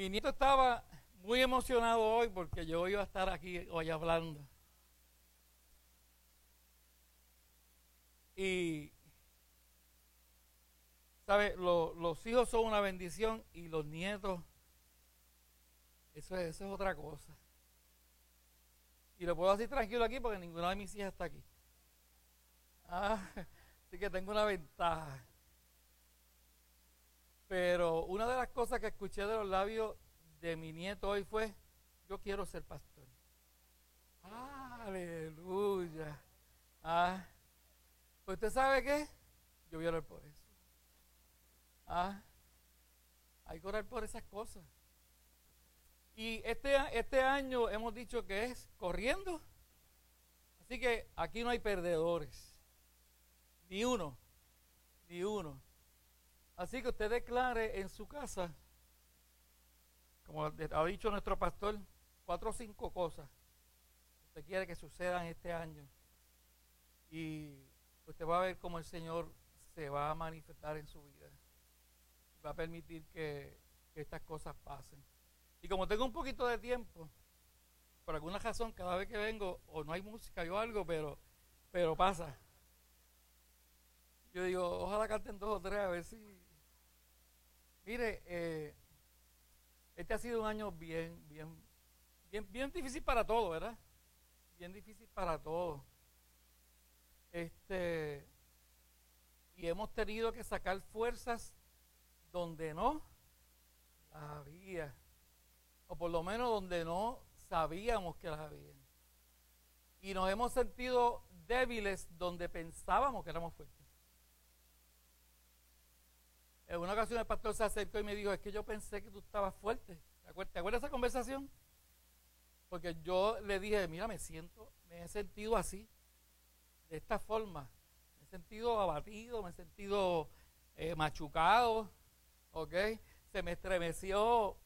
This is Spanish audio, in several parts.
Mi nieto estaba muy emocionado hoy porque yo iba a estar aquí hoy hablando. Y, ¿sabe? los hijos son una bendición y los nietos, eso es, eso es otra cosa. Y lo puedo decir tranquilo aquí porque ninguna de mis hijas está aquí. Ah, así que tengo una ventaja. Pero una de las cosas que escuché de los labios de mi nieto hoy fue, yo quiero ser pastor. Aleluya. Ah, pues usted sabe qué? Yo voy a orar por eso. Ah, hay que orar por esas cosas. Y este, este año hemos dicho que es corriendo. Así que aquí no hay perdedores. Ni uno. Ni uno. Así que usted declare en su casa, como ha dicho nuestro pastor, cuatro o cinco cosas que usted quiere que sucedan este año. Y usted va a ver cómo el Señor se va a manifestar en su vida. Va a permitir que, estas cosas pasen. Y como tengo un poquito de tiempo, por alguna razón, cada vez que vengo, o no hay música o algo, pero, pero pasa. Yo digo, ojalá canten dos o tres a ver si Mire, eh, este ha sido un año bien, bien, bien, bien difícil para todos, ¿verdad? Bien difícil para todos. Este, y hemos tenido que sacar fuerzas donde no las había, o por lo menos donde no sabíamos que las había. Y nos hemos sentido débiles donde pensábamos que éramos fuertes. En una ocasión el pastor se acercó y me dijo, es que yo pensé que tú estabas fuerte. ¿Te acuerdas, de esa conversación? Porque yo le dije, mira, me siento, me he sentido así, de esta forma. Me he sentido abatido, me he sentido eh, machucado, ¿ok? Se me estremeció,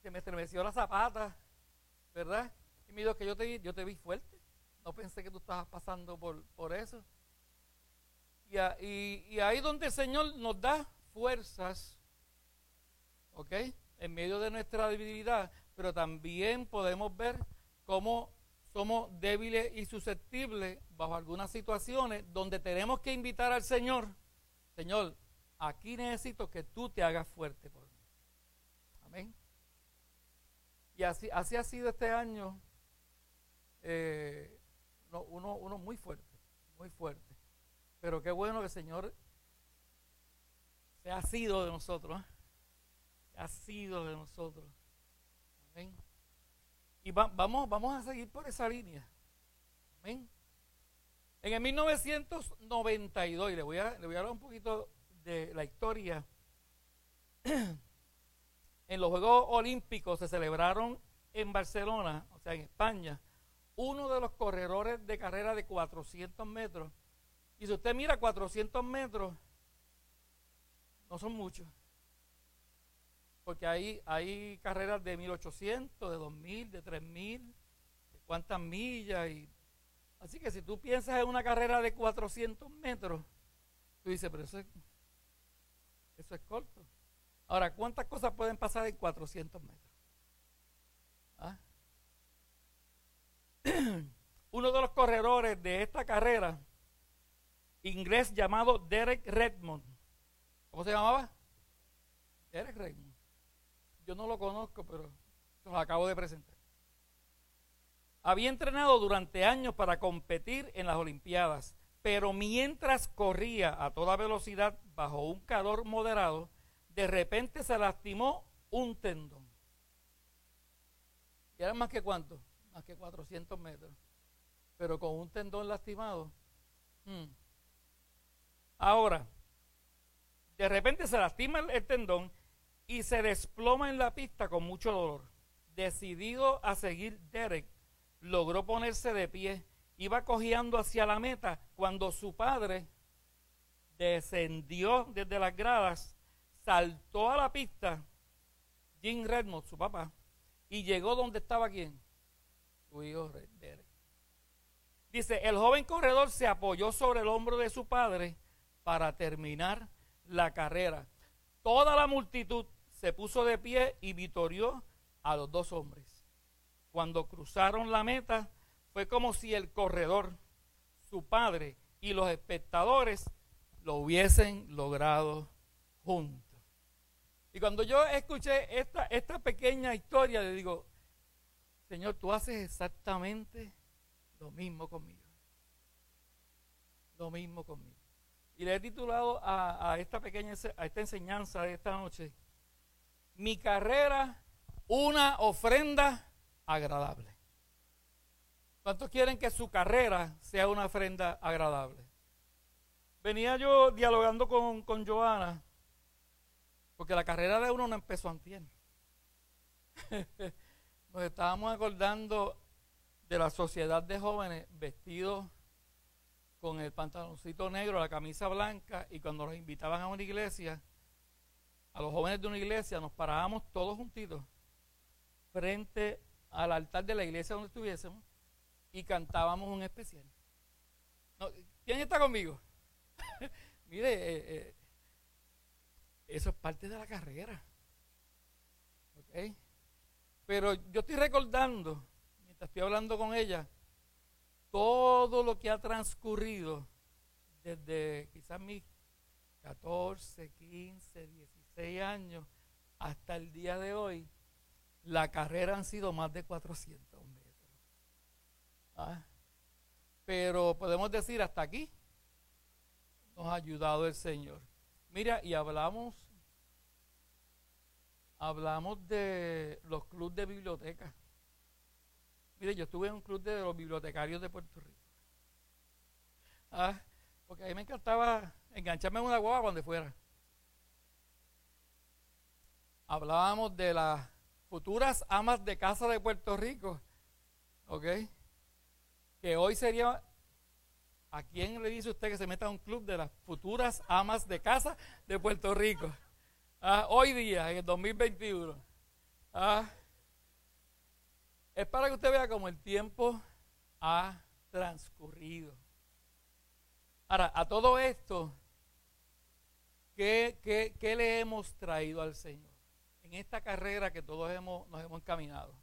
se me estremeció la zapata, ¿verdad? Y me dijo que yo te, yo te vi fuerte. No pensé que tú estabas pasando por, por eso. Y, y, y ahí donde el Señor nos da fuerzas, ¿ok? En medio de nuestra debilidad, pero también podemos ver cómo somos débiles y susceptibles bajo algunas situaciones donde tenemos que invitar al Señor, Señor, aquí necesito que tú te hagas fuerte por mí. Amén. Y así, así ha sido este año eh, uno, uno muy fuerte, muy fuerte. Pero qué bueno que el Señor se ha sido de nosotros. ¿eh? Se ha sido de nosotros. Amén. Y vamos, vamos a seguir por esa línea. Amén. En el 1992, y le voy a, le voy a hablar un poquito de la historia. en los Juegos Olímpicos se celebraron en Barcelona, o sea, en España, uno de los corredores de carrera de 400 metros. Y si usted mira 400 metros, no son muchos. Porque hay, hay carreras de 1800, de 2000, de 3000, de cuántas millas. Y... Así que si tú piensas en una carrera de 400 metros, tú dices, pero eso es, eso es corto. Ahora, ¿cuántas cosas pueden pasar en 400 metros? ¿Ah? Uno de los corredores de esta carrera, inglés llamado Derek Redmond, ¿Cómo se llamaba? Eric Raymond. Yo no lo conozco, pero lo acabo de presentar. Había entrenado durante años para competir en las Olimpiadas, pero mientras corría a toda velocidad bajo un calor moderado, de repente se lastimó un tendón. Y era más que cuánto? Más que 400 metros. Pero con un tendón lastimado. Hmm. Ahora, de repente se lastima el, tendón y se desploma en la pista con mucho dolor. Decidido a seguir Derek, logró ponerse de pie. Iba cojeando hacia la meta cuando su padre descendió desde las gradas, saltó a la pista, Jim Redmond, su papá, y llegó donde estaba quién? Su hijo Derek. Dice, el joven corredor se apoyó sobre el hombro de su padre para terminar la carrera. Toda la multitud se puso de pie y vitorió a los dos hombres. Cuando cruzaron la meta, fue como si el corredor, su padre y los espectadores lo hubiesen logrado juntos. Y cuando yo escuché esta, esta pequeña historia, le digo, Señor, tú haces exactamente lo mismo conmigo. Lo mismo conmigo. Y le he titulado a, esta pequeña a esta enseñanza de esta noche, mi carrera, una ofrenda agradable. ¿Cuántos quieren que su carrera sea una ofrenda agradable? Venía yo dialogando con, con Joana, porque la carrera de uno no empezó antes. Nos estábamos acordando de la sociedad de jóvenes vestidos con el pantaloncito negro, la camisa blanca, y cuando los invitaban a una iglesia, a los jóvenes de una iglesia, nos parábamos todos juntitos frente al altar de la iglesia donde estuviésemos y cantábamos un especial. ¿Quién está conmigo? Mire, eh, eh, eso es parte de la carrera. ¿Ok? Pero yo estoy recordando, mientras estoy hablando con ella, todo lo que ha transcurrido desde quizás mis 14, 15, 16 años hasta el día de hoy, la carrera han sido más de 400 metros. ¿Ah? Pero podemos decir hasta aquí nos ha ayudado el Señor. Mira, y hablamos hablamos de los clubes de biblioteca. Mire, yo estuve en un club de los bibliotecarios de Puerto Rico. Ah, porque a mí me encantaba engancharme en una guagua cuando fuera. Hablábamos de las futuras amas de casa de Puerto Rico. ¿Ok? Que hoy sería. ¿A quién le dice usted que se meta a un club de las futuras amas de casa de Puerto Rico? Ah, hoy día, en el 2021. Ah, es para que usted vea cómo el tiempo ha transcurrido. Ahora, a todo esto, ¿qué, le hemos traído al Señor? En esta carrera que todos hemos, nos hemos encaminado.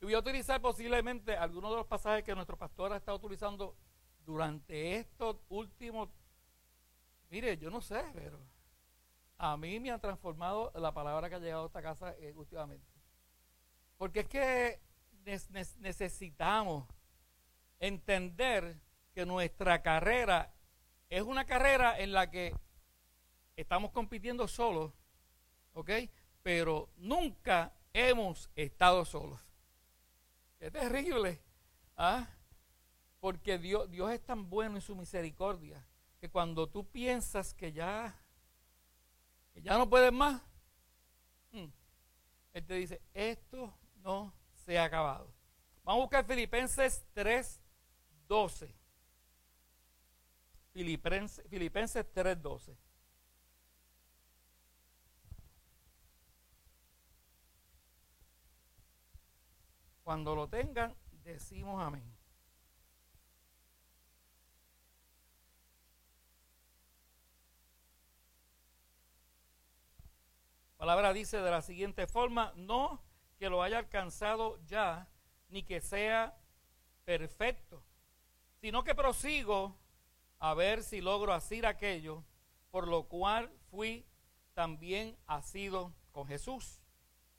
Y voy a utilizar posiblemente algunos de los pasajes que nuestro pastor ha estado utilizando durante estos últimos, mire, yo no sé, pero a mí me ha transformado la palabra que ha llegado a esta casa eh, últimamente. Porque es que necesitamos entender que nuestra carrera es una carrera en la que estamos compitiendo solos, ¿ok? Pero nunca hemos estado solos. Es terrible, ¿ah? Porque Dios, Dios es tan bueno en su misericordia que cuando tú piensas que ya que ya no puedes más, mm, Él te dice, esto no se ha acabado. Vamos a buscar Filipenses 3, 12. Filipenses, Filipenses 3, 12. Cuando lo tengan, decimos amén. palabra dice de la siguiente forma, no que lo haya alcanzado ya, ni que sea perfecto, sino que prosigo a ver si logro hacer aquello, por lo cual fui también asido con Jesús.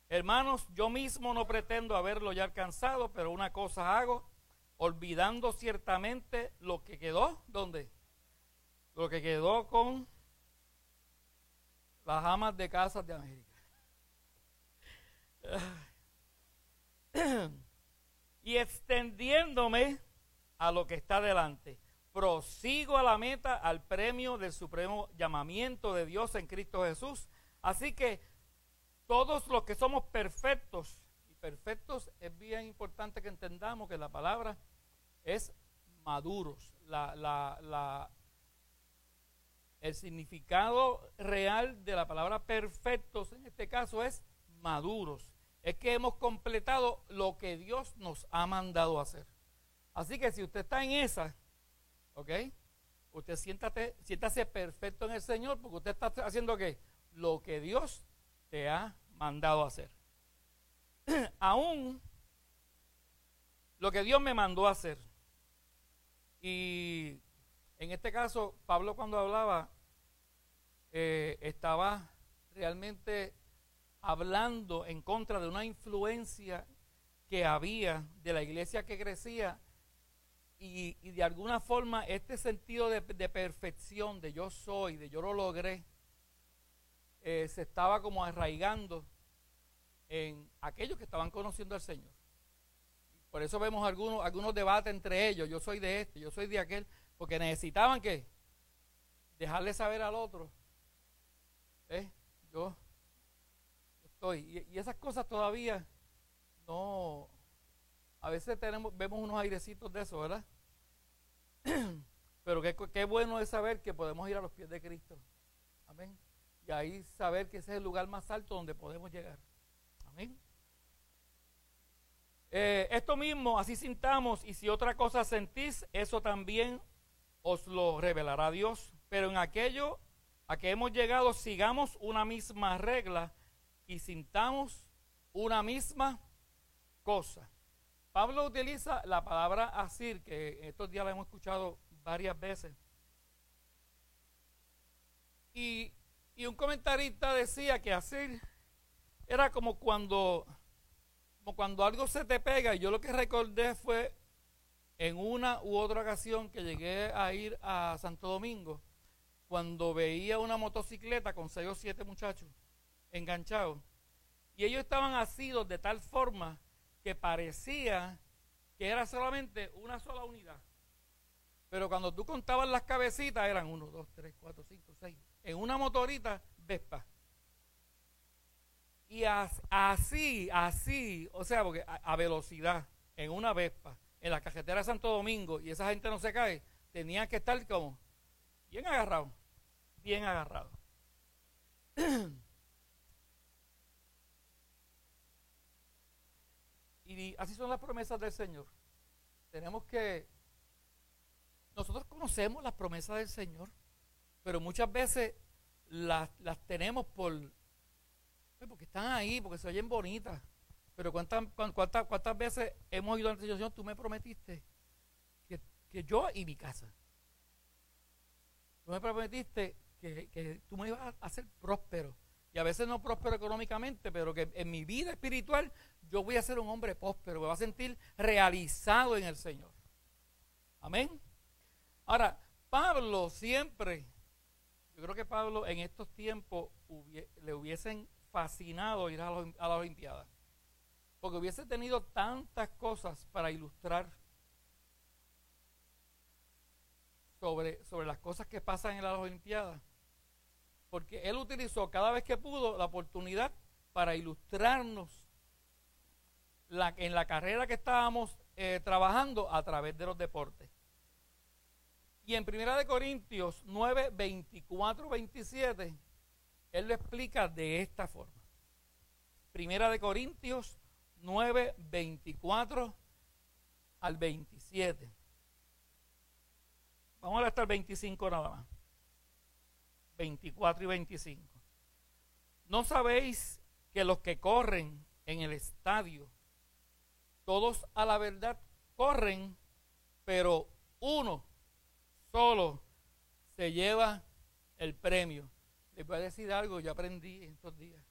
Hermanos, yo mismo no pretendo haberlo ya alcanzado, pero una cosa hago, olvidando ciertamente lo que quedó, ¿dónde? Lo que quedó con las amas de casas de América. Y extendiéndome a lo que está delante, prosigo a la meta, al premio del supremo llamamiento de Dios en Cristo Jesús. Así que todos los que somos perfectos, y perfectos es bien importante que entendamos que la palabra es maduros. El significado real de la palabra perfectos en este caso es maduros. Es que hemos completado lo que Dios nos ha mandado hacer. Así que si usted está en esa, ¿ok? Usted siéntate, siéntase perfecto en el Señor porque usted está haciendo qué? Lo que Dios te ha mandado hacer. Aún lo que Dios me mandó hacer. Y en este caso, Pablo cuando hablaba, eh, estaba realmente hablando en contra de una influencia que había de la iglesia que crecía y, de alguna forma este sentido de, perfección, de yo soy, de yo lo logré, eh, se estaba como arraigando en aquellos que estaban conociendo al Señor. Por eso vemos algunos, algunos debates entre ellos, yo soy de este, yo soy de aquel, porque necesitaban que dejarle saber al otro, ¿eh? yo, Y, esas cosas todavía no, a veces tenemos, vemos unos airecitos de eso, ¿verdad? Pero qué, qué bueno es saber que podemos ir a los pies de Cristo. Amén. Y ahí saber que ese es el lugar más alto donde podemos llegar. Amén. Eh, esto mismo, así sintamos, y si otra cosa sentís, eso también os lo revelará Dios. Pero en aquello a que hemos llegado, sigamos una misma regla y sintamos una misma cosa. Pablo utiliza la palabra asir, que estos días la hemos escuchado varias veces. Y, y un comentarista decía que asir era como cuando, como cuando algo se te pega. Y yo lo que recordé fue en una u otra ocasión que llegué a ir a Santo Domingo, cuando veía una motocicleta con seis o siete muchachos enganchados. Y ellos estaban asidos de tal forma que parecía que era solamente una sola unidad. Pero cuando tú contabas las cabecitas eran uno, dos, tres, cuatro, cinco, seis. En una motorita, Vespa. Y así, así, o sea, porque a, velocidad, en una Vespa, en la cajetera de Santo Domingo, y esa gente no se cae, tenían que estar como bien agarrado, bien agarrado. así son las promesas del Señor. Tenemos que, nosotros conocemos las promesas del Señor, pero muchas veces las, las tenemos por, pues, porque están ahí, porque se oyen bonitas. Pero ¿cuántas, cuántas, cuántas veces hemos ido a la situación, tú me prometiste que, que, yo y mi casa. Tú me prometiste que, que tú me ibas a hacer próspero. Y a veces no próspero económicamente, pero que en mi vida espiritual yo voy a ser un hombre próspero, me voy a sentir realizado en el Señor. Amén. Ahora, Pablo siempre, yo creo que Pablo en estos tiempos le hubiesen fascinado ir a la, a la Olimpiada. Porque hubiese tenido tantas cosas para ilustrar sobre, sobre las cosas que pasan en las Olimpiadas. Porque él utilizó cada vez que pudo la oportunidad para ilustrarnos la, en la carrera que estábamos eh, trabajando a través de los deportes. Y en Primera de Corintios 9, 24, 27, él lo explica de esta forma. Primera de Corintios 9, 24 al 27. Vamos a hasta el 25 nada más. 24 y 25. ¿No sabéis que los que corren en el estadio, todos a la verdad corren, pero uno solo se lleva el premio? Les voy a decir algo, yo aprendí en estos días,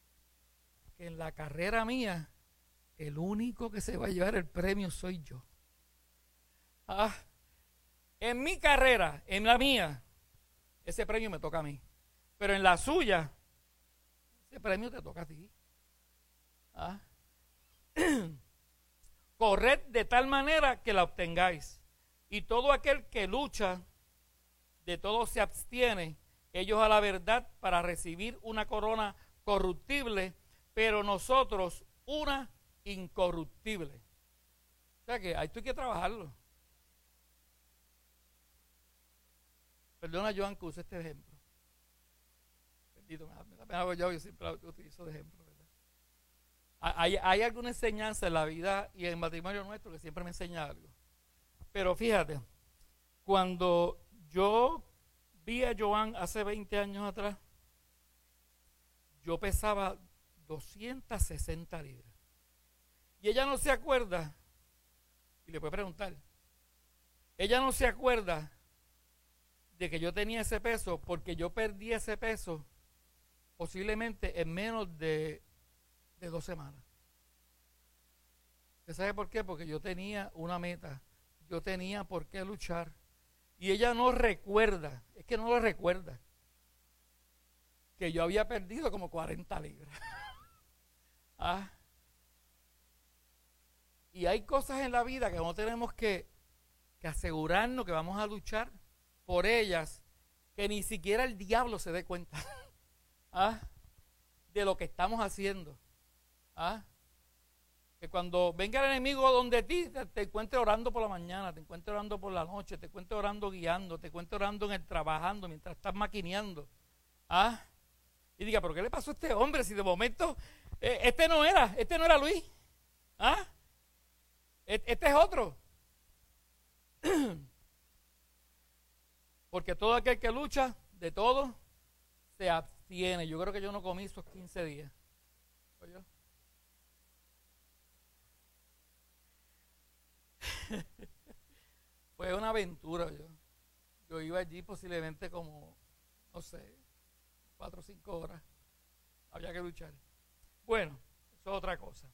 que en la carrera mía, el único que se va a llevar el premio soy yo. Ah, en mi carrera, en la mía, ese premio me toca a mí. Pero en la suya, ese premio te toca a ti. Ah. Corred de tal manera que la obtengáis. Y todo aquel que lucha, de todo se abstiene ellos a la verdad para recibir una corona corruptible, pero nosotros una incorruptible. O sea que hay que trabajarlo. Perdona, Joan, que use este ejemplo. Bendito, me da pena yo, yo siempre lo utilizo de ejemplo. Hay, hay alguna enseñanza en la vida y en el matrimonio nuestro que siempre me enseña algo. Pero fíjate, cuando yo vi a Joan hace 20 años atrás, yo pesaba 260 libras. Y ella no se acuerda, y le puede preguntar, ella no se acuerda de que yo tenía ese peso porque yo perdí ese peso posiblemente en menos de, de dos semanas. ¿Usted sabe por qué? Porque yo tenía una meta, yo tenía por qué luchar. Y ella no recuerda, es que no lo recuerda, que yo había perdido como 40 libras. ah. Y hay cosas en la vida que no tenemos que, que asegurarnos que vamos a luchar por ellas, que ni siquiera el diablo se dé cuenta ¿ah? de lo que estamos haciendo. ¿ah? Que cuando venga el enemigo donde ti, te, encuentre orando por la mañana, te encuentre orando por la noche, te encuentre orando guiando, te encuentre orando en el trabajando mientras estás maquineando. ¿ah? Y diga, ¿pero qué le pasó a este hombre si de momento eh, este no era, este no era Luis? ¿Ah? E, este es otro. Porque todo aquel que lucha de todo se abstiene. Yo creo que yo no comí esos 15 días. Fue una aventura. Yo, yo iba allí posiblemente como, no sé, cuatro o cinco horas. Había que luchar. Bueno, eso es otra cosa.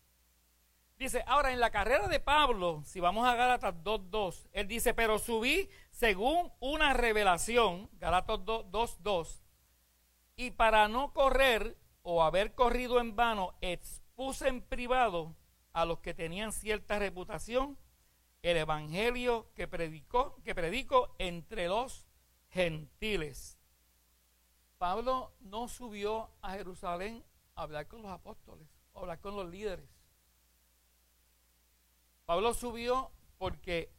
Dice, ahora en la carrera de Pablo, si vamos a Gálatas 2.2, él dice, pero subí según una revelación, Gálatas 2.2, y para no correr o haber corrido en vano, expuse en privado a los que tenían cierta reputación el evangelio que predicó, que predicó entre los gentiles. Pablo no subió a Jerusalén a hablar con los apóstoles, a hablar con los líderes. Pablo subió porque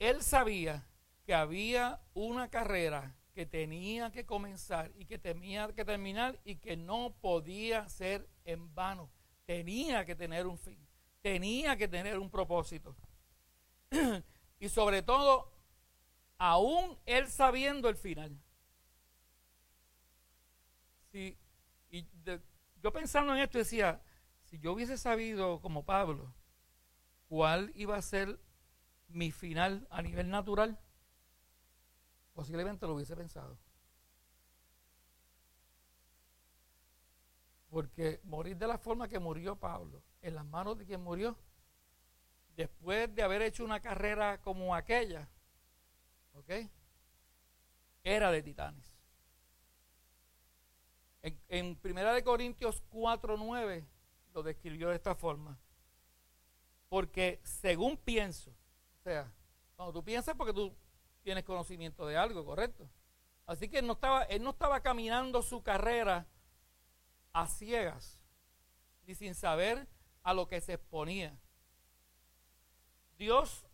él sabía que había una carrera que tenía que comenzar y que tenía que terminar y que no podía ser en vano. Tenía que tener un fin, tenía que tener un propósito. y sobre todo, aún él sabiendo el final. y yo pensando en esto decía, si yo hubiese sabido como Pablo, cuál iba a ser mi final a nivel natural, posiblemente lo hubiese pensado. Porque morir de la forma que murió Pablo, en las manos de quien murió, después de haber hecho una carrera como aquella, ¿ok? Era de titanes. En, en Primera de Corintios 4.9 lo describió de esta forma. Porque según pienso, o sea, cuando tú piensas porque tú tienes conocimiento de algo, ¿correcto? Así que él no estaba, él no estaba caminando su carrera a ciegas, ni sin saber a lo que se exponía. Dios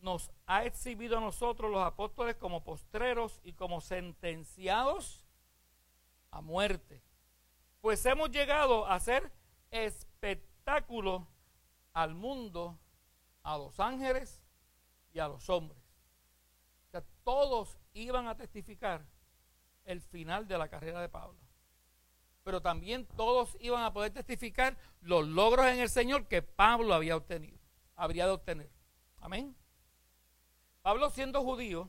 nos ha exhibido a nosotros los apóstoles como postreros y como sentenciados a muerte. Pues hemos llegado a ser espectáculo al mundo, a los ángeles y a los hombres. O sea, todos iban a testificar el final de la carrera de Pablo. Pero también todos iban a poder testificar los logros en el Señor que Pablo había obtenido, habría de obtener. Amén. Pablo siendo judío,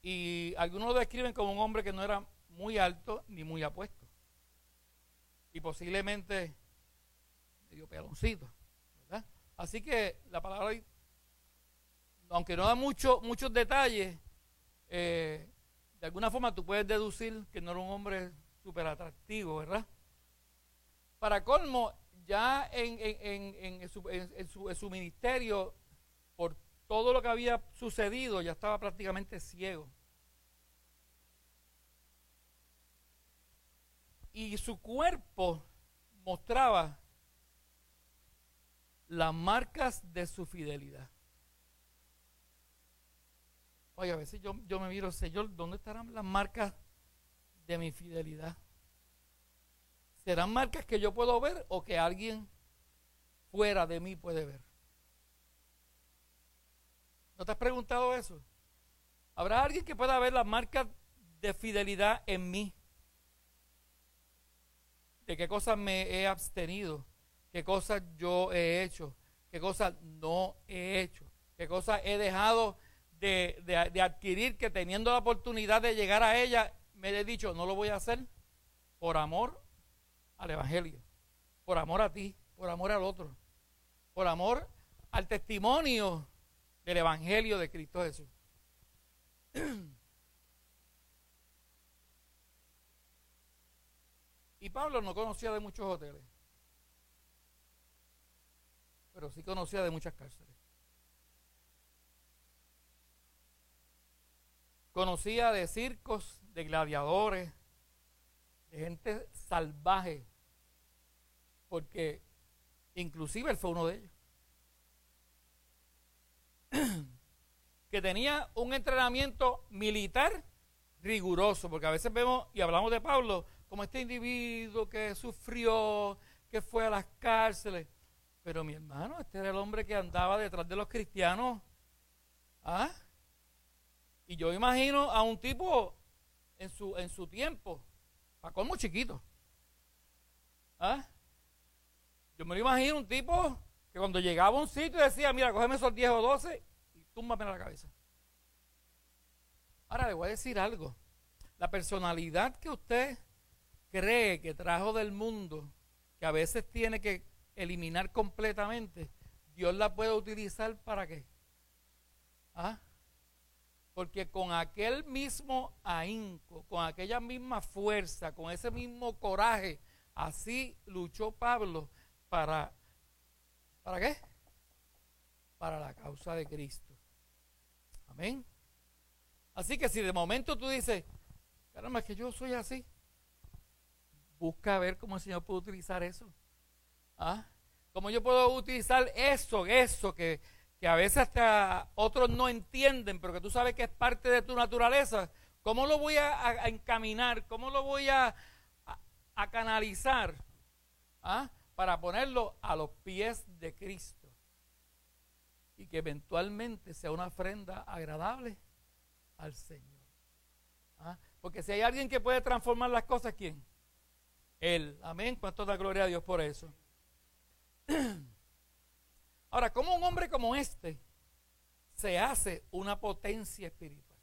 y algunos lo describen como un hombre que no era muy alto ni muy apuesto. Y posiblemente medio peloncito, ¿verdad? Así que la palabra, aunque no da mucho, muchos detalles, eh, de alguna forma tú puedes deducir que no era un hombre súper atractivo, ¿verdad? Para colmo, ya en, en, su, su, en, su, ministerio, por todo lo que había sucedido, ya estaba prácticamente ciego. Y su cuerpo mostraba las marcas de su fidelidad. Oye, a veces yo, yo me miro, Señor, ¿dónde estarán las marcas de mi fidelidad? ¿Serán marcas que yo puedo ver o que alguien fuera de mí puede ver? ¿No te has preguntado eso? ¿Habrá alguien que pueda ver las marcas de fidelidad en mí? de qué cosas me he abstenido, qué cosas yo he hecho, qué cosas no he hecho, qué cosas he dejado de, de, adquirir que teniendo la oportunidad de llegar a ella, me he dicho, no lo voy a hacer por amor al Evangelio, por amor a ti, por amor al otro, por amor al testimonio del Evangelio de Cristo Jesús. Y Pablo no conocía de muchos hoteles, pero sí conocía de muchas cárceles. Conocía de circos, de gladiadores, de gente salvaje, porque inclusive él fue uno de ellos. que tenía un entrenamiento militar riguroso, porque a veces vemos y hablamos de Pablo como este individuo que sufrió, que fue a las cárceles. Pero mi hermano, este era el hombre que andaba detrás de los cristianos. ¿Ah? Y yo imagino a un tipo en su, en su tiempo, para como chiquito. ¿Ah? Yo me lo imagino un tipo que cuando llegaba a un sitio decía, mira, cógeme esos 10 o 12 y túmbame en la cabeza. Ahora le voy a decir algo. La personalidad que usted cree que trajo del mundo, que a veces tiene que eliminar completamente, Dios la puede utilizar para qué? ¿Ah? Porque con aquel mismo ahínco, con aquella misma fuerza, con ese mismo coraje, así luchó Pablo para, ¿para qué? Para la causa de Cristo. Amén. Así que si de momento tú dices, caramba, es que yo soy así, busca ver cómo el Señor puede utilizar eso. ¿Ah? Cómo yo puedo utilizar eso, eso que, a veces hasta otros no entienden, pero que tú sabes que es parte de tu naturaleza. ¿Cómo lo voy a, encaminar? ¿Cómo lo voy a, a, canalizar? ¿Ah? Para ponerlo a los pies de Cristo. Y que eventualmente sea una ofrenda agradable al Señor. ¿Ah? Porque si hay alguien que puede transformar las cosas, ¿quién? Él. Amén. ¿Cuánto da gloria a Dios por eso? Ahora, ¿cómo un hombre como este se hace una potencia espiritual?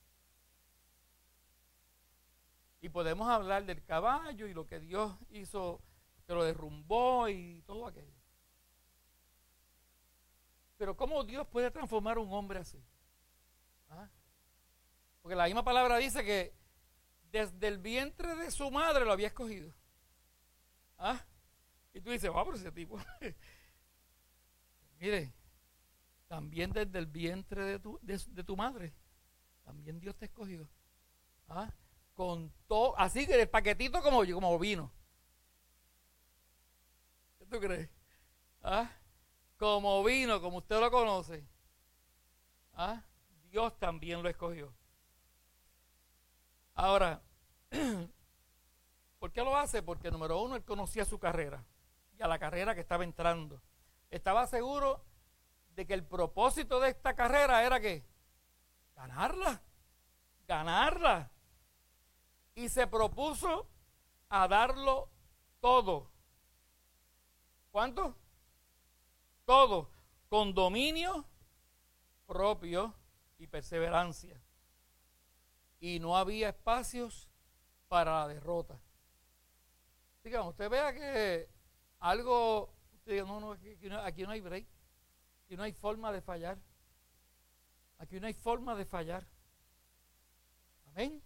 Y podemos hablar del caballo y lo que Dios hizo, que lo derrumbó y todo aquello. Pero ¿cómo Dios puede transformar un hombre así? ¿Ah? Porque la misma palabra dice que desde el vientre de su madre lo había escogido. ¿Ah? Y tú dices, vamos, ese tipo. Mire, también desde el vientre de tu, de, tu madre, también Dios te escogió. ¿Ah? Con todo, así que el paquetito como, como vino. ¿Qué tú crees? ¿Ah? Como vino, como usted lo conoce. ¿Ah? Dios también lo escogió. Ahora, ¿Por qué lo hace? Porque número uno, él conocía su carrera y a la carrera que estaba entrando. Estaba seguro de que el propósito de esta carrera era que ganarla, ganarla. Y se propuso a darlo todo. ¿Cuánto? Todo, con dominio propio y perseverancia. Y no había espacios para la derrota usted vea que algo, diga, no, no, aquí no, hay break, aquí no hay forma de fallar, aquí no hay forma de fallar. Amén.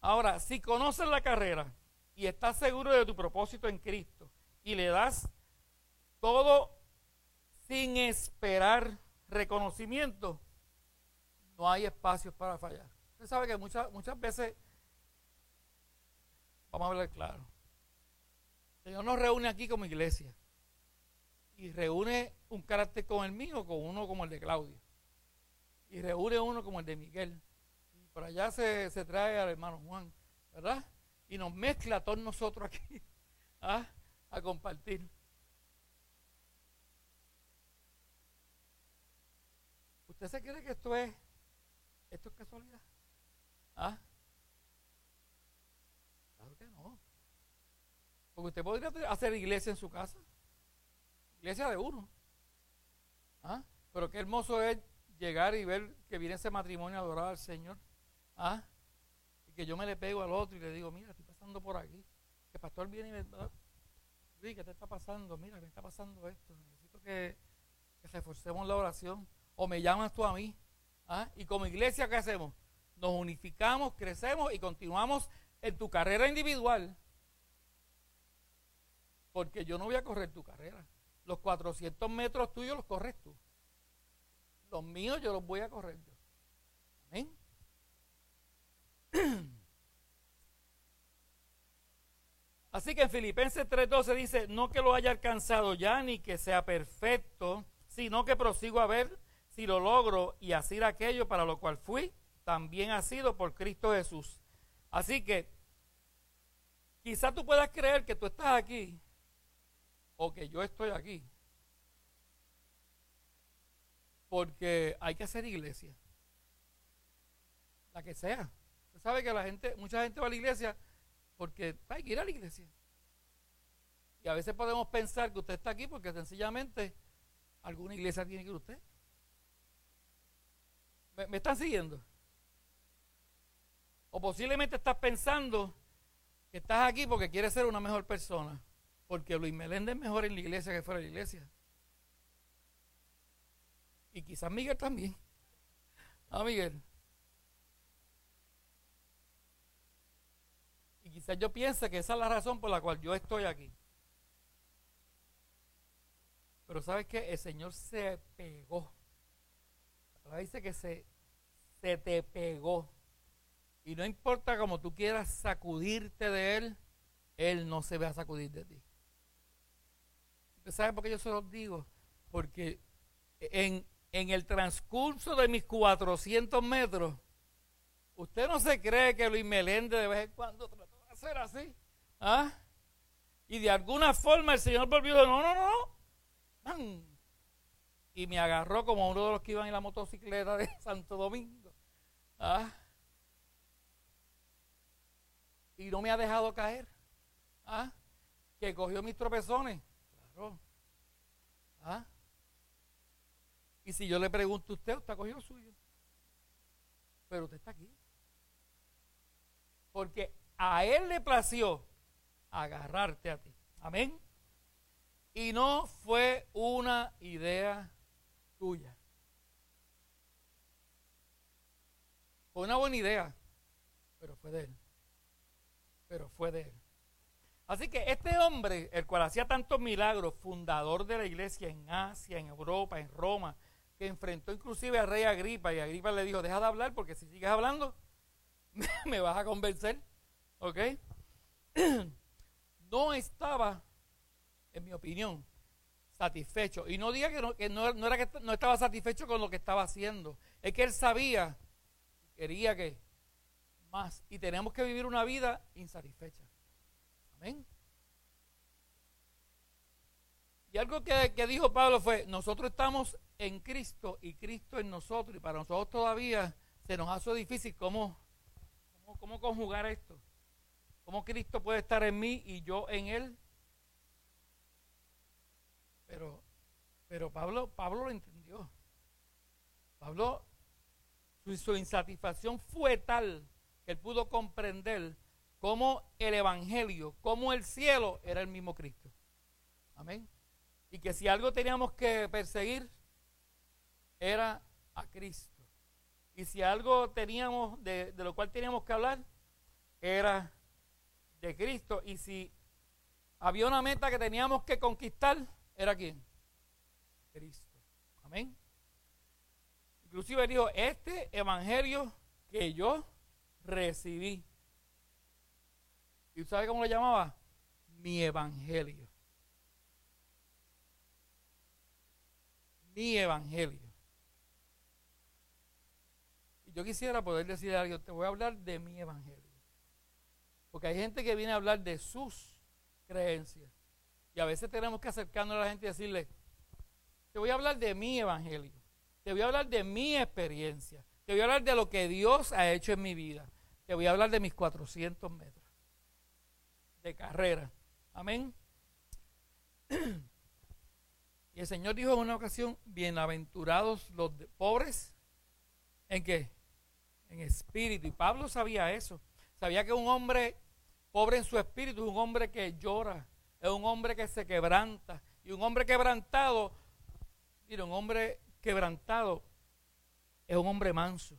Ahora, si conoces la carrera y estás seguro de tu propósito en Cristo y le das todo sin esperar reconocimiento, no hay espacios para fallar. Usted sabe que muchas, muchas veces Vamos a hablar claro. Señor nos reúne aquí como iglesia. Y reúne un carácter como el mío, con uno como el de Claudio. Y reúne uno como el de Miguel. Y por allá se, trae al hermano Juan, ¿verdad? Y nos mezcla a todos nosotros aquí ¿ah? a compartir. ¿Usted se cree que esto es, esto es casualidad? ¿Ah? Porque usted podría hacer iglesia en su casa. Iglesia de uno. ¿Ah? Pero qué hermoso es llegar y ver que viene ese matrimonio a adorar al Señor. ¿Ah? Y que yo me le pego al otro y le digo, mira, estoy pasando por aquí. Que el pastor viene y me dice, ¿qué te está pasando? Mira, me está pasando esto. Necesito que, que reforcemos la oración. O me llamas tú a mí. ¿Ah? Y como iglesia, ¿qué hacemos? Nos unificamos, crecemos y continuamos en tu carrera individual. Porque yo no voy a correr tu carrera. Los 400 metros tuyos los corres tú. Los míos yo los voy a correr yo. Amén. Así que en Filipenses 3:12 dice, no que lo haya alcanzado ya ni que sea perfecto, sino que prosigo a ver si lo logro y hacer aquello para lo cual fui, también ha sido por Cristo Jesús. Así que quizás tú puedas creer que tú estás aquí o que yo estoy aquí porque hay que hacer iglesia. La que sea. Usted sabe que la gente, mucha gente va a la iglesia porque hay que ir a la iglesia. Y a veces podemos pensar que usted está aquí porque sencillamente alguna iglesia tiene que ir usted. ¿Me, me están siguiendo? O posiblemente estás pensando que estás aquí porque quieres ser una mejor persona. Porque Luis Meléndez es mejor en la iglesia que fuera de la iglesia. Y quizás Miguel también. Ah, Miguel. Y quizás yo piense que esa es la razón por la cual yo estoy aquí. Pero sabes que el Señor se pegó. La dice que se, se te pegó. Y no importa cómo tú quieras sacudirte de Él, Él no se va a sacudir de ti. ¿Usted sabe por qué yo se los digo? Porque en, en el transcurso de mis 400 metros, usted no se cree que Luis Meléndez de vez en cuando trató de hacer así. ¿Ah? Y de alguna forma el Señor volvió dijo, no, no, no. Y me agarró como uno de los que iban en la motocicleta de Santo Domingo. ¿Ah? Y no me ha dejado caer. ¿Ah? Que cogió mis tropezones. ¿Ah? Y si yo le pregunto a usted, usted ha cogido suyo. Pero usted está aquí. Porque a él le plació agarrarte a ti. Amén. Y no fue una idea tuya. Fue una buena idea, pero fue de él. Pero fue de él. Así que este hombre, el cual hacía tantos milagros, fundador de la iglesia en Asia, en Europa, en Roma, que enfrentó inclusive al rey Agripa y Agripa le dijo, deja de hablar porque si sigues hablando me vas a convencer. ¿Ok? No estaba, en mi opinión, satisfecho. Y no diga que no, no, era que no estaba satisfecho con lo que estaba haciendo. Es que él sabía, quería que más. Y tenemos que vivir una vida insatisfecha. Y algo que, que dijo Pablo fue, nosotros estamos en Cristo y Cristo en nosotros. Y para nosotros todavía se nos hace difícil cómo, cómo, conjugar esto. ¿Cómo Cristo puede estar en mí y yo en Él? Pero, pero Pablo, Pablo lo entendió. Pablo, su, su insatisfacción fue tal que él pudo comprender cómo el Evangelio, cómo el cielo era el mismo Cristo. Amén. Y que si algo teníamos que perseguir era a Cristo. Y si algo teníamos, de, lo cual teníamos que hablar, era de Cristo. Y si había una meta que teníamos que conquistar, ¿era quién? Cristo. Amén. Inclusive dijo, este evangelio que yo recibí. ¿Y sabe cómo lo llamaba? Mi evangelio. Mi evangelio. Yo quisiera poder decir algo, te voy a hablar de mi evangelio. Porque hay gente que viene a hablar de sus creencias. Y a veces tenemos que acercarnos a la gente y decirle, te voy a hablar de mi evangelio. Te voy a hablar de mi experiencia. Te voy a hablar de lo que Dios ha hecho en mi vida. Te voy a hablar de mis 400 metros de carrera. Amén. Y el Señor dijo en una ocasión, bienaventurados los pobres, ¿en qué? En espíritu. Y Pablo sabía eso. Sabía que un hombre pobre en su espíritu es un hombre que llora, es un hombre que se quebranta. Y un hombre quebrantado, mira, un hombre quebrantado es un hombre manso.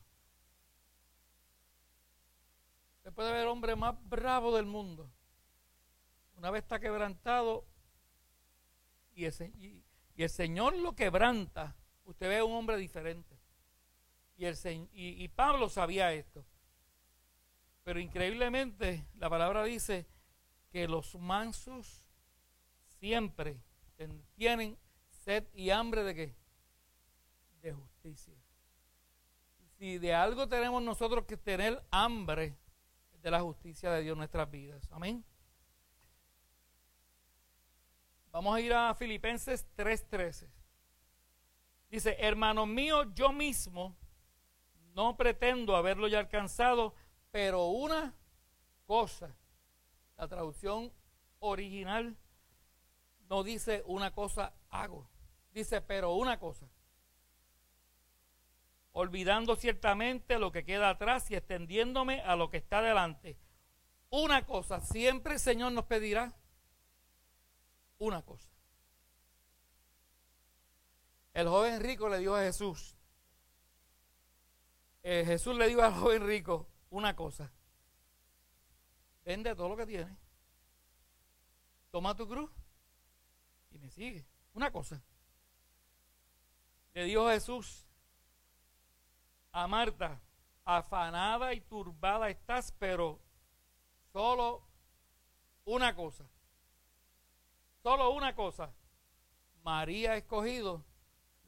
Usted puede ver el hombre más bravo del mundo. Una vez está quebrantado y el, Señor lo quebranta, usted ve un hombre diferente. Y, el, y, y Pablo sabía esto. Pero increíblemente la palabra dice que los mansos siempre tienen sed y hambre de qué? De justicia. Si de algo tenemos nosotros que tener hambre, de la justicia de Dios en nuestras vidas. Amén. Vamos a ir a Filipenses 3:13. Dice, hermanos míos, yo mismo no pretendo haberlo ya alcanzado, pero una cosa, la traducción original no dice una cosa hago, dice pero una cosa. Olvidando ciertamente lo que queda atrás y extendiéndome a lo que está delante. Una cosa, siempre el Señor nos pedirá una cosa. El joven rico le dijo a Jesús, eh, Jesús le dijo al joven rico una cosa, vende todo lo que tienes, toma tu cruz y me sigue. Una cosa. Le dijo Jesús a Marta, afanada y turbada estás, pero solo una cosa. Solo una cosa. María ha escogido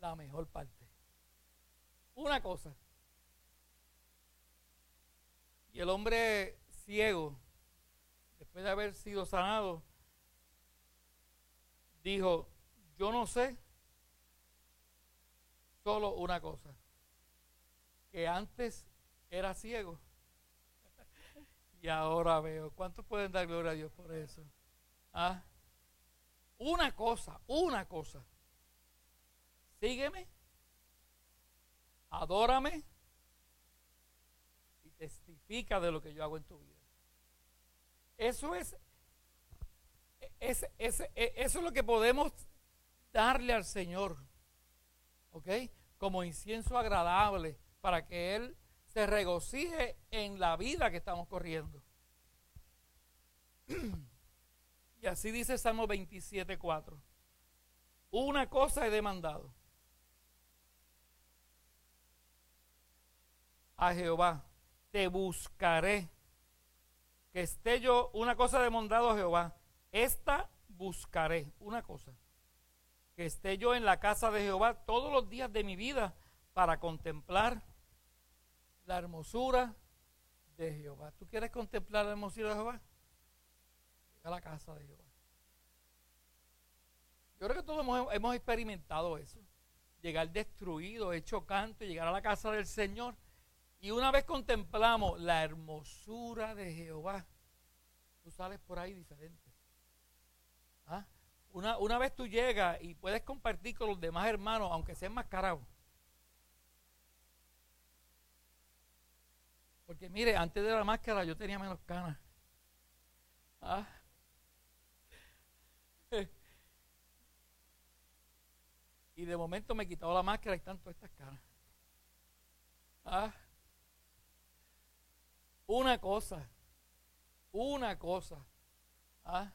la mejor parte. Una cosa. Y el hombre ciego, después de haber sido sanado, dijo, yo no sé solo una cosa, que antes era ciego y ahora veo. ¿Cuántos pueden dar gloria a Dios por eso? ¿Ah? Una cosa, una cosa. Sígueme, adórame y testifica de lo que yo hago en tu vida. Eso es, es, eso es lo que podemos darle al Señor, ¿ok? Como incienso agradable para que Él se regocije en la vida que estamos corriendo. Y así dice Salmo 27, 4. Una cosa he demandado a Jehová, te buscaré. Que esté yo, una cosa demandado a Jehová, esta buscaré, una cosa. Que esté yo en la casa de Jehová todos los días de mi vida para contemplar la hermosura de Jehová. ¿Tú quieres contemplar la hermosura de Jehová? A la casa de Jehová. Yo creo que todos hemos, experimentado eso. Llegar destruido, hecho canto, llegar a la casa del Señor. Y una vez contemplamos la hermosura de Jehová, tú sales por ahí diferente. ¿Ah? Una, una, vez tú llegas y puedes compartir con los demás hermanos, aunque sean mascarados. Porque mire, antes de la máscara yo tenía menos canas. ¿Ah? Y de momento me quitaba la máscara y están todas estas caras. Ah. Una cosa, una cosa. Ah.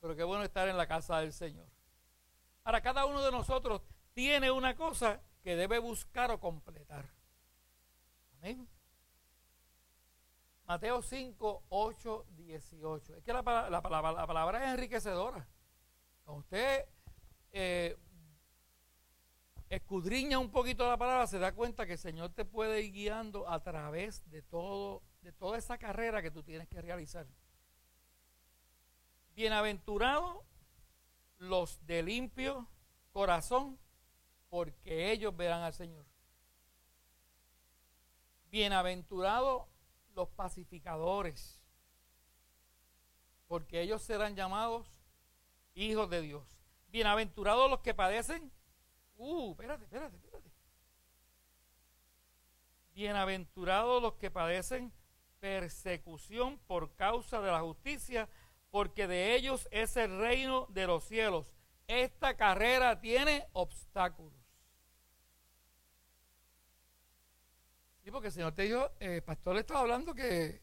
Pero qué bueno estar en la casa del Señor. Ahora, cada uno de nosotros tiene una cosa que debe buscar o completar. Amén. Mateo 5, 8, 18. Es que la, la, la palabra es enriquecedora. Cuando usted eh, escudriña un poquito la palabra, se da cuenta que el Señor te puede ir guiando a través de todo, de toda esa carrera que tú tienes que realizar. Bienaventurados los de limpio corazón, porque ellos verán al Señor. Bienaventurados los pacificadores, porque ellos serán llamados hijos de Dios. Bienaventurados los que padecen. Uh, espérate, espérate, espérate. Bienaventurados los que padecen persecución por causa de la justicia, porque de ellos es el reino de los cielos. Esta carrera tiene obstáculos. Sí, porque el Señor te dijo, el eh, pastor le estaba hablando que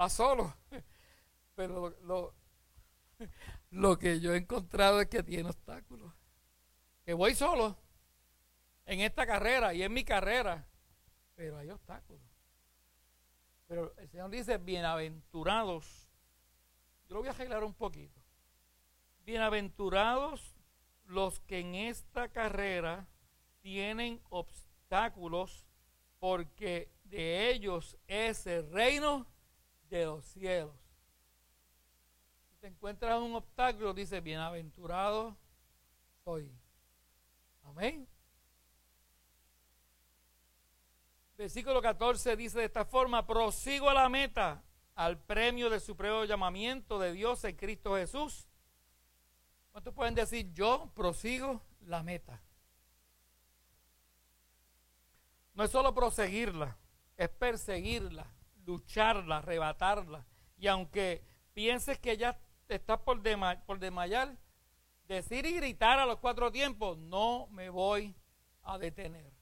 va solo. Pero lo, lo que yo he encontrado es que tiene obstáculos. Que voy solo en esta carrera y en mi carrera, pero hay obstáculos. Pero el Señor dice, bienaventurados. Yo lo voy a arreglar un poquito. Bienaventurados los que en esta carrera tienen obstáculos, porque de ellos es el reino de los cielos. Si te encuentras un obstáculo, dice, bienaventurado soy. Amén. Versículo 14 dice de esta forma, prosigo a la meta, al premio del supremo llamamiento de Dios en Cristo Jesús. ¿Cuántos pueden decir, yo prosigo la meta? No es solo proseguirla, es perseguirla, lucharla, arrebatarla. Y aunque pienses que ya estás por, por desmayar, decir y gritar a los cuatro tiempos, no me voy a detener.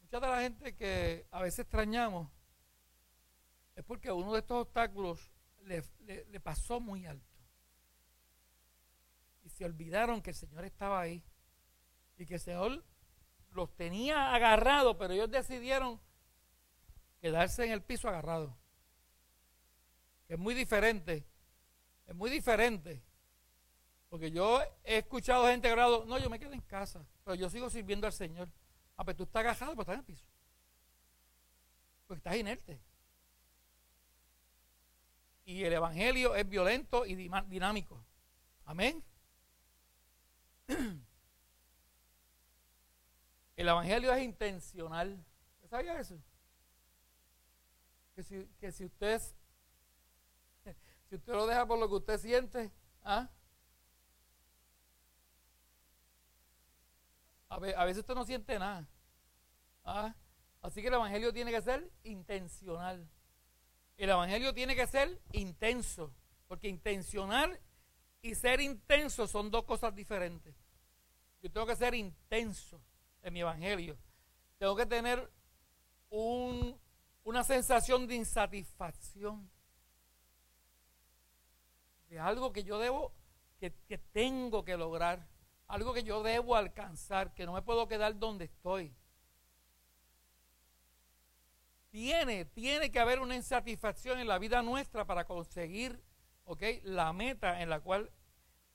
Mucha de la gente que a veces extrañamos es porque uno de estos obstáculos le, pasó muy alto. Y se olvidaron que el Señor estaba ahí. Y que el Señor los tenía agarrados, pero ellos decidieron quedarse en el piso agarrado. Es muy diferente. Es muy diferente. Porque yo he escuchado gente agarrado, no, yo me quedo en casa, pero yo sigo sirviendo al Señor. Ah, pero tú estás agajado, pero estás en el piso. Porque estás inerte. Y el Evangelio es violento y dinámico. Amén. El Evangelio es intencional. ¿Usted sabía eso? Que si, que si usted si usted lo deja por lo que usted siente, ¿ah? A, veces usted no siente nada. ¿ah? Así que el Evangelio tiene que ser intencional. El Evangelio tiene que ser intenso. Porque intencional y ser intenso son dos cosas diferentes. Yo tengo que ser intenso en mi Evangelio. Tengo que tener una sensación de insatisfacción. De algo que yo debo, que tengo que lograr algo que yo debo alcanzar, que no me puedo quedar donde estoy. Tiene, tiene que haber una insatisfacción en la vida nuestra para conseguir, ¿ok? La meta en la cual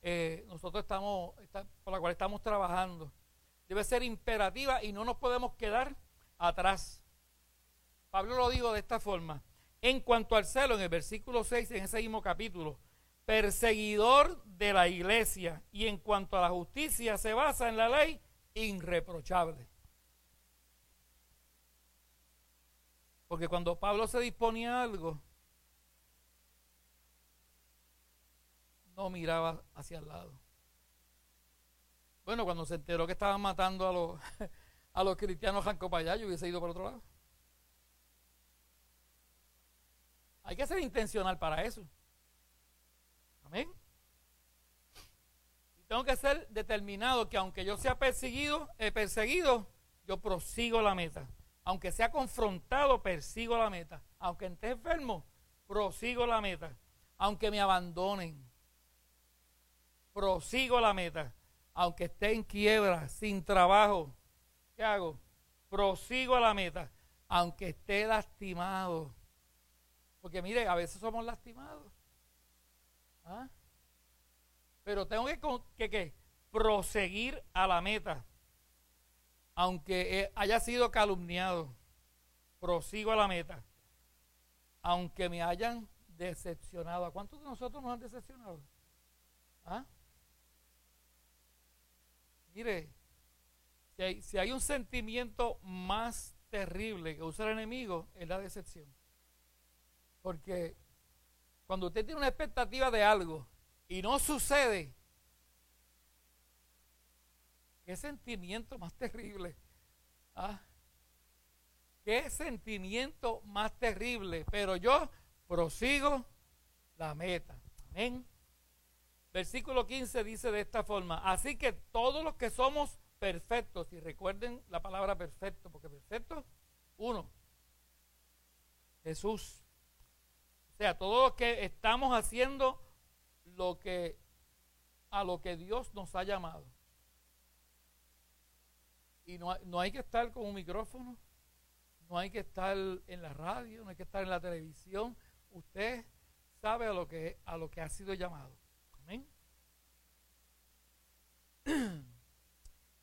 eh, nosotros estamos, por la cual estamos trabajando. Debe ser imperativa y no nos podemos quedar atrás. Pablo lo dijo de esta forma. En cuanto al celo, en el versículo 6, en ese mismo capítulo, perseguidor de la iglesia y en cuanto a la justicia se basa en la ley irreprochable. Porque cuando Pablo se disponía a algo, no miraba hacia el lado. Bueno, cuando se enteró que estaban matando a los, a los cristianos Janco para yo hubiese ido por otro lado. Hay que ser intencional para eso. Y tengo que ser determinado que aunque yo sea perseguido, eh, perseguido, yo prosigo la meta. Aunque sea confrontado, persigo la meta. Aunque esté enfermo, prosigo la meta. Aunque me abandonen, prosigo la meta. Aunque esté en quiebra, sin trabajo, ¿qué hago? Prosigo a la meta. Aunque esté lastimado. Porque mire, a veces somos lastimados. ¿Ah? Pero tengo que, proseguir a la meta. Aunque haya sido calumniado, prosigo a la meta. Aunque me hayan decepcionado. ¿A cuántos de nosotros nos han decepcionado? ¿Ah? Mire, si hay, si hay un sentimiento más terrible que usa el enemigo, es la decepción. Porque cuando usted tiene una expectativa de algo y no sucede, qué sentimiento más terrible. ¿Ah? Qué sentimiento más terrible. Pero yo prosigo la meta. Amén. Versículo 15 dice de esta forma, así que todos los que somos perfectos, y recuerden la palabra perfecto, porque perfecto, uno, Jesús. Sea, todos los que estamos haciendo lo que a lo que Dios nos ha llamado. Y no, no hay que estar con un micrófono, no hay que estar en la radio, no hay que estar en la televisión. Usted sabe a lo que, a lo que ha sido llamado. Amén.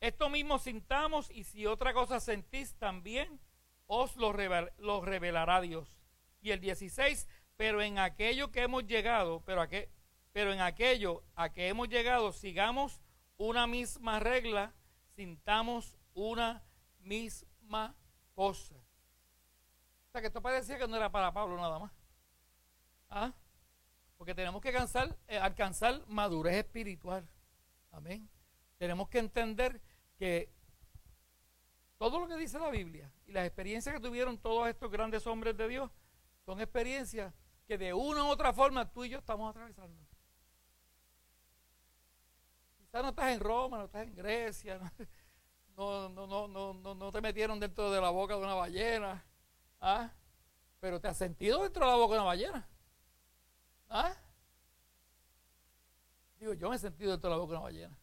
Esto mismo sintamos y si otra cosa sentís también, os lo revelará Dios. Y el 16, pero en aquello que hemos llegado, pero, a que, pero en aquello a que hemos llegado, sigamos una misma regla, sintamos una misma cosa. O sea que esto parecía que no era para Pablo nada más. ¿Ah? Porque tenemos que eh, alcanzar madurez espiritual. Amén. Tenemos que entender que todo lo que dice la Biblia y las experiencias que tuvieron todos estos grandes hombres de Dios son experiencias que de una u otra forma tú y yo estamos atravesando. Quizás no estás en Roma, no estás en Grecia, no, no, no, no, no, no te metieron dentro de la boca de una ballena, ¿ah? pero te has sentido dentro de la boca de una ballena. ¿Ah? Digo, yo me he sentido dentro de la boca de una ballena.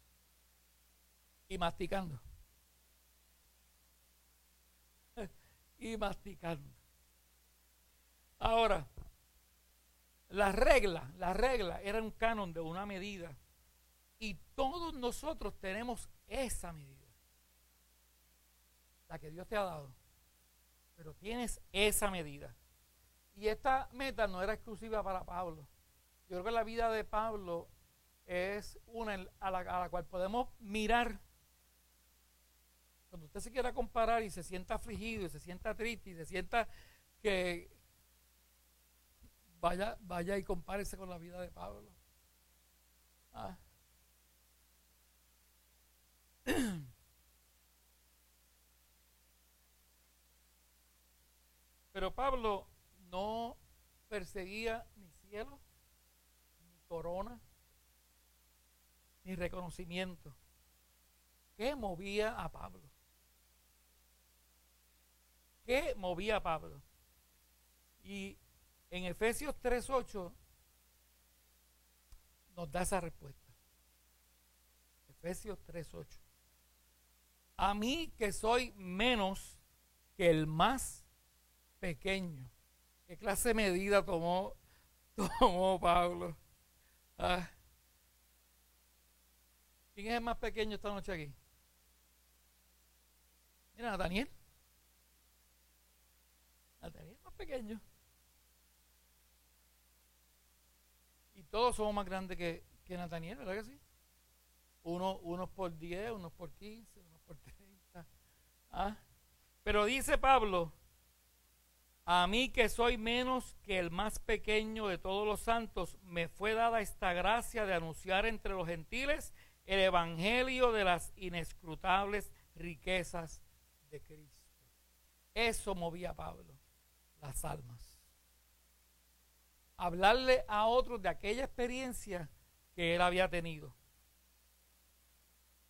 Y masticando. y masticando. Ahora, la regla, la regla era un canon de una medida. Y todos nosotros tenemos esa medida. La que Dios te ha dado. Pero tienes esa medida. Y esta meta no era exclusiva para Pablo. Yo creo que la vida de Pablo es una a la, a la cual podemos mirar. Cuando usted se quiera comparar y se sienta afligido y se sienta triste y se sienta que vaya, vaya y compárese con la vida de Pablo. Ah. Pero Pablo no perseguía ni cielo, corona ni reconocimiento. ¿Qué movía a Pablo? ¿Qué movía a Pablo? Y en Efesios 3.8 nos da esa respuesta. Efesios 3.8. A mí que soy menos que el más pequeño. ¿Qué clase de medida tomó, tomó Pablo? Ah. ¿Quién es el más pequeño esta noche aquí? Mira, Nathaniel. Nathaniel es más pequeño. Todos somos más grandes que, que Nathaniel, ¿verdad que sí? Uno, unos por 10, unos por 15, unos por 30. ¿Ah? Pero dice Pablo, a mí que soy menos que el más pequeño de todos los santos, me fue dada esta gracia de anunciar entre los gentiles el evangelio de las inescrutables riquezas de Cristo. Eso movía a Pablo, las almas. Hablarle a otros de aquella experiencia que él había tenido.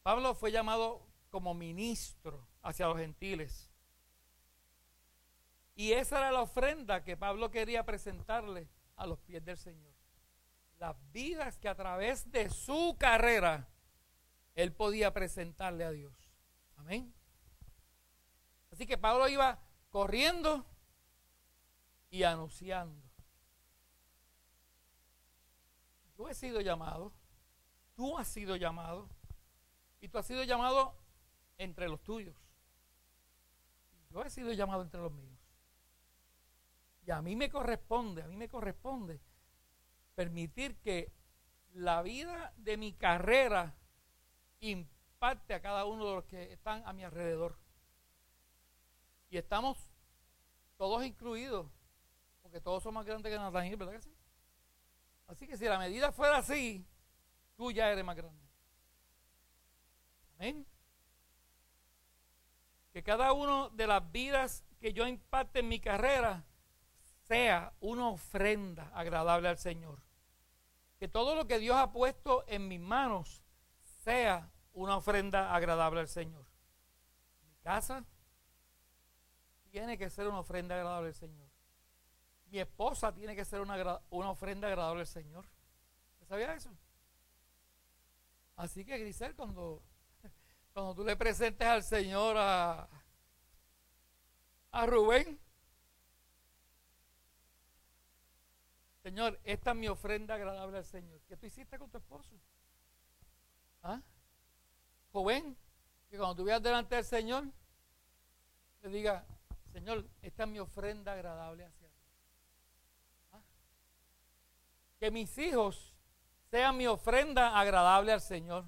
Pablo fue llamado como ministro hacia los gentiles y esa era la ofrenda que Pablo quería presentarle a los pies del Señor. Las vidas que a través de su carrera él podía presentarle a Dios. Amén. Así que Pablo iba corriendo y anunciando. Yo he sido llamado, tú has sido llamado, y tú has sido llamado entre los tuyos. Yo he sido llamado entre los míos. Y a mí me corresponde, a mí me corresponde permitir que la vida de mi carrera impacte a cada uno de los que están a mi alrededor. Y estamos todos incluidos, porque todos son más grandes que Nathaniel, ¿verdad que sí? Así que si la medida fuera así, Tú ya eres más grande. Amén. Que cada uno de las vidas que yo impacte en mi carrera sea una ofrenda agradable al Señor. Que todo lo que Dios ha puesto en mis manos sea una ofrenda agradable al Señor. Mi casa tiene que ser una ofrenda agradable al Señor. Mi esposa tiene que ser una, una ofrenda agradable al Señor. ¿Sabía eso? Así que Grisel, cuando, cuando tú le presentes al Señor a, a Rubén, Señor, esta es mi ofrenda agradable al Señor. ¿Qué tú hiciste con tu esposo? ¿Ah? Joven, que cuando tú veas delante del Señor, le diga, Señor, esta es mi ofrenda agradable hacia ti. ¿Ah? Que mis hijos sean mi ofrenda agradable al Señor.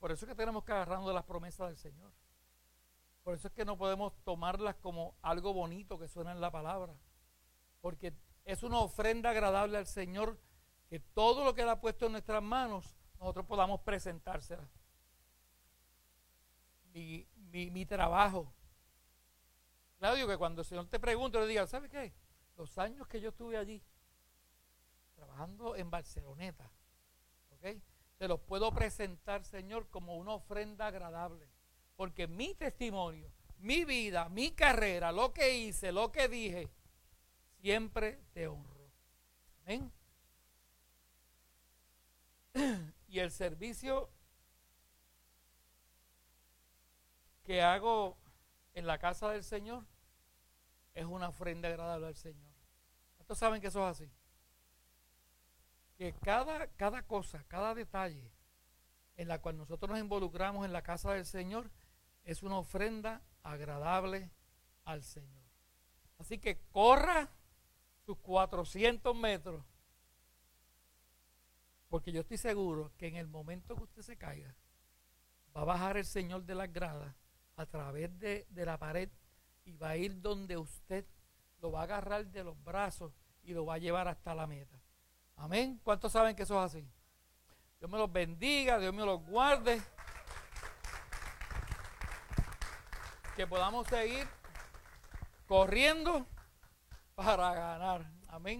Por eso es que tenemos que agarrarnos de las promesas del Señor. Por eso es que no podemos tomarlas como algo bonito que suena en la palabra porque es una ofrenda agradable al Señor que todo lo que Él ha puesto en nuestras manos, nosotros podamos presentársela. Mi, mi, trabajo. Claudio, que cuando el Señor te pregunte, le diga, ¿sabe qué? Los años que yo estuve allí, trabajando en Barceloneta, ¿ok? Te los puedo presentar, Señor, como una ofrenda agradable. Porque mi testimonio, mi vida, mi carrera, lo que hice, lo que dije, siempre te honro. Amén. Y el servicio que hago en la casa del Señor es una ofrenda agradable al Señor. ¿Ustedes saben que eso es así? Que cada, cada cosa, cada detalle en la cual nosotros nos involucramos en la casa del Señor es una ofrenda agradable al Señor. Así que corra 400 metros. Porque yo estoy seguro que en el momento que usted se caiga, va a bajar el Señor de las gradas a través de, de la pared y va a ir donde usted lo va a agarrar de los brazos y lo va a llevar hasta la meta. Amén. ¿Cuántos saben que eso es así? Dios me los bendiga, Dios me los guarde. Que podamos seguir corriendo para ganar. Amén.